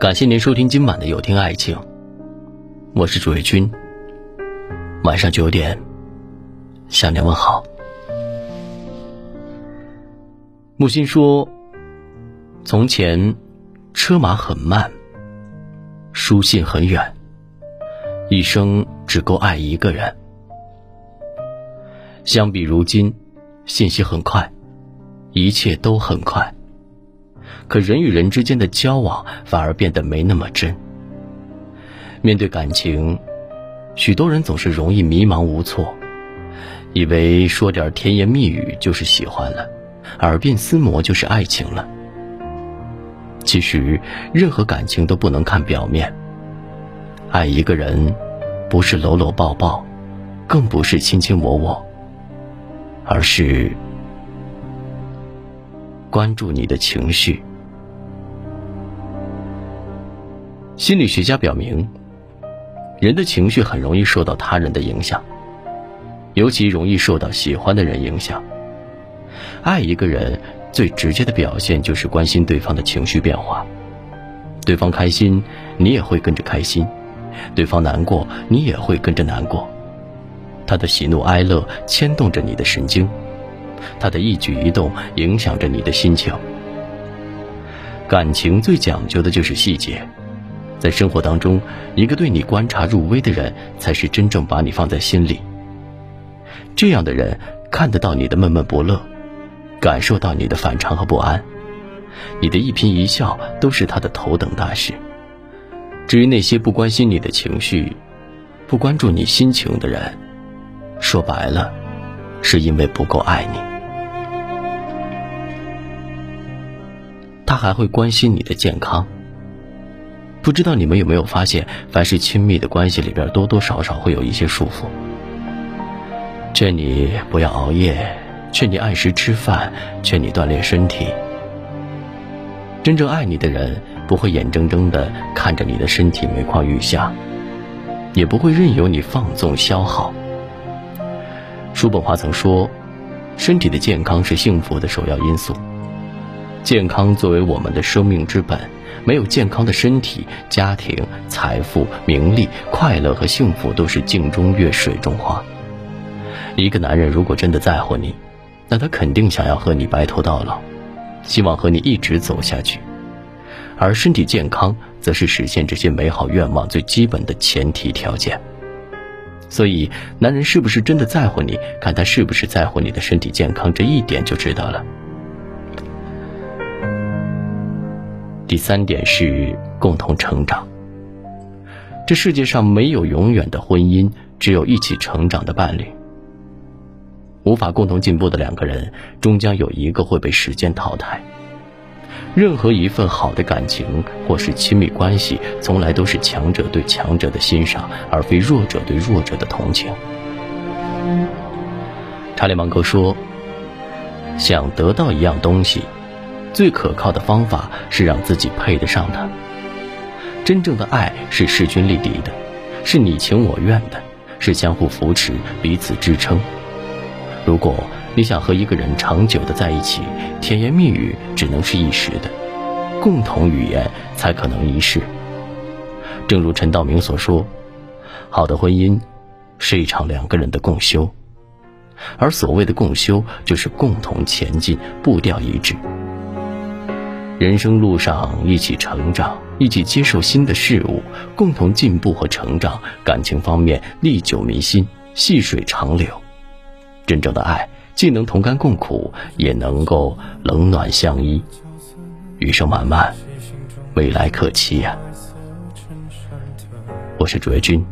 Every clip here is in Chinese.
感谢您收听今晚的有听爱情，我是主页君。晚上九点，向您问好。木心说：“从前，车马很慢，书信很远，一生只够爱一个人。相比如今，信息很快，一切都很快。”可人与人之间的交往反而变得没那么真。面对感情，许多人总是容易迷茫无措，以为说点甜言蜜语就是喜欢了，耳鬓厮磨就是爱情了。其实，任何感情都不能看表面。爱一个人，不是搂搂抱抱，更不是卿卿我我，而是关注你的情绪。心理学家表明，人的情绪很容易受到他人的影响，尤其容易受到喜欢的人影响。爱一个人最直接的表现就是关心对方的情绪变化，对方开心，你也会跟着开心；对方难过，你也会跟着难过。他的喜怒哀乐牵动着你的神经，他的一举一动影响着你的心情。感情最讲究的就是细节。在生活当中，一个对你观察入微的人，才是真正把你放在心里。这样的人看得到你的闷闷不乐，感受到你的反常和不安，你的一颦一笑都是他的头等大事。至于那些不关心你的情绪、不关注你心情的人，说白了，是因为不够爱你。他还会关心你的健康。不知道你们有没有发现，凡是亲密的关系里边，多多少少会有一些束缚。劝你不要熬夜，劝你按时吃饭，劝你锻炼身体。真正爱你的人，不会眼睁睁的看着你的身体每况愈下，也不会任由你放纵消耗。叔本华曾说：“身体的健康是幸福的首要因素。健康作为我们的生命之本。”没有健康的身体，家庭、财富、名利、快乐和幸福都是镜中月、水中花。一个男人如果真的在乎你，那他肯定想要和你白头到老，希望和你一直走下去。而身体健康，则是实现这些美好愿望最基本的前提条件。所以，男人是不是真的在乎你，看他是不是在乎你的身体健康这一点就知道了。第三点是共同成长。这世界上没有永远的婚姻，只有一起成长的伴侣。无法共同进步的两个人，终将有一个会被时间淘汰。任何一份好的感情或是亲密关系，从来都是强者对强者的欣赏，而非弱者对弱者的同情。查理芒格说：“想得到一样东西。”最可靠的方法是让自己配得上他。真正的爱是势均力敌的，是你情我愿的，是相互扶持、彼此支撑。如果你想和一个人长久的在一起，甜言蜜语只能是一时的，共同语言才可能一世。正如陈道明所说：“好的婚姻是一场两个人的共修，而所谓的共修，就是共同前进，步调一致。”人生路上一起成长，一起接受新的事物，共同进步和成长。感情方面历久弥新，细水长流。真正的爱，既能同甘共苦，也能够冷暖相依。余生漫漫，未来可期呀！我是主页君。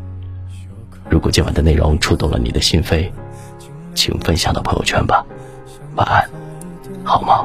如果今晚的内容触动了你的心扉，请分享到朋友圈吧。晚安，好吗？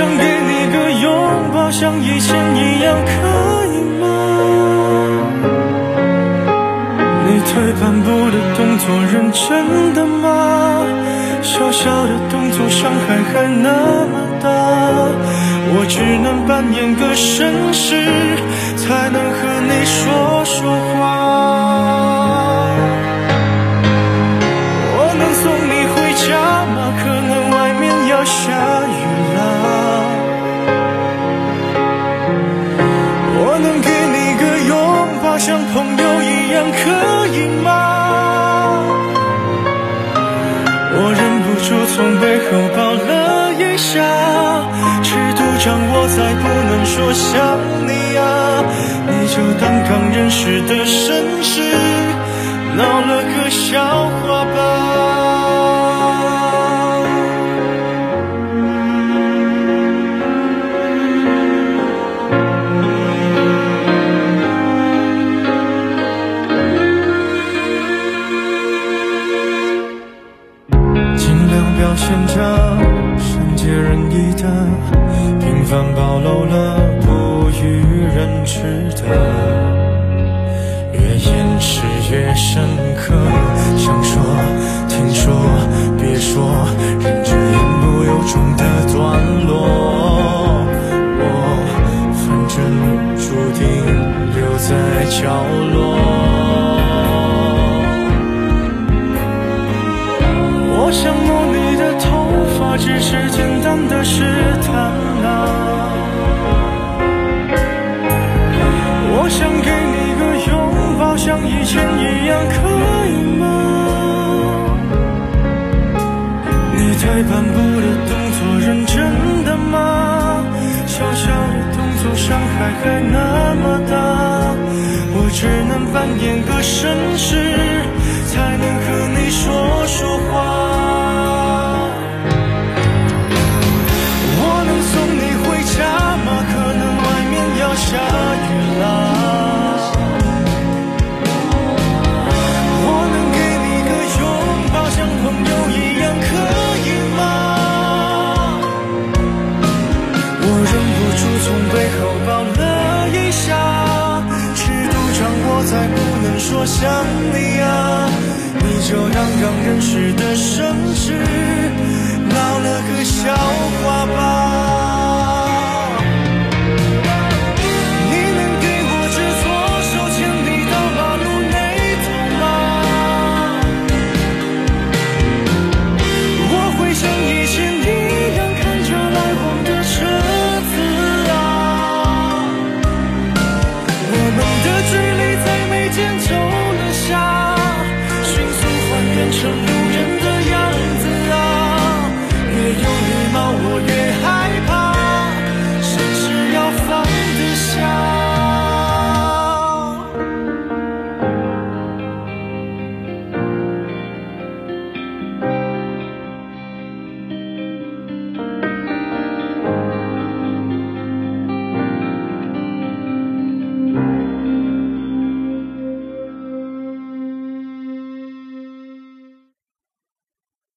想给你个拥抱，像以前一样，可以吗？你退半步的动作，认真的吗？小小的动作，伤害还那么大，我只能扮演个绅士，才能和你说说话。从背后抱了一下，尺度掌握在不能说想你啊，你就当刚认识的你的平凡暴露了不与人知的，越掩饰越深刻，想说听说，别说，忍着言不由衷的段落，我反正注定留在角落。还那么大，我只能扮演个绅士，才能和你说说话。再不能说想你啊你就当刚认识的绅士闹了个笑话吧。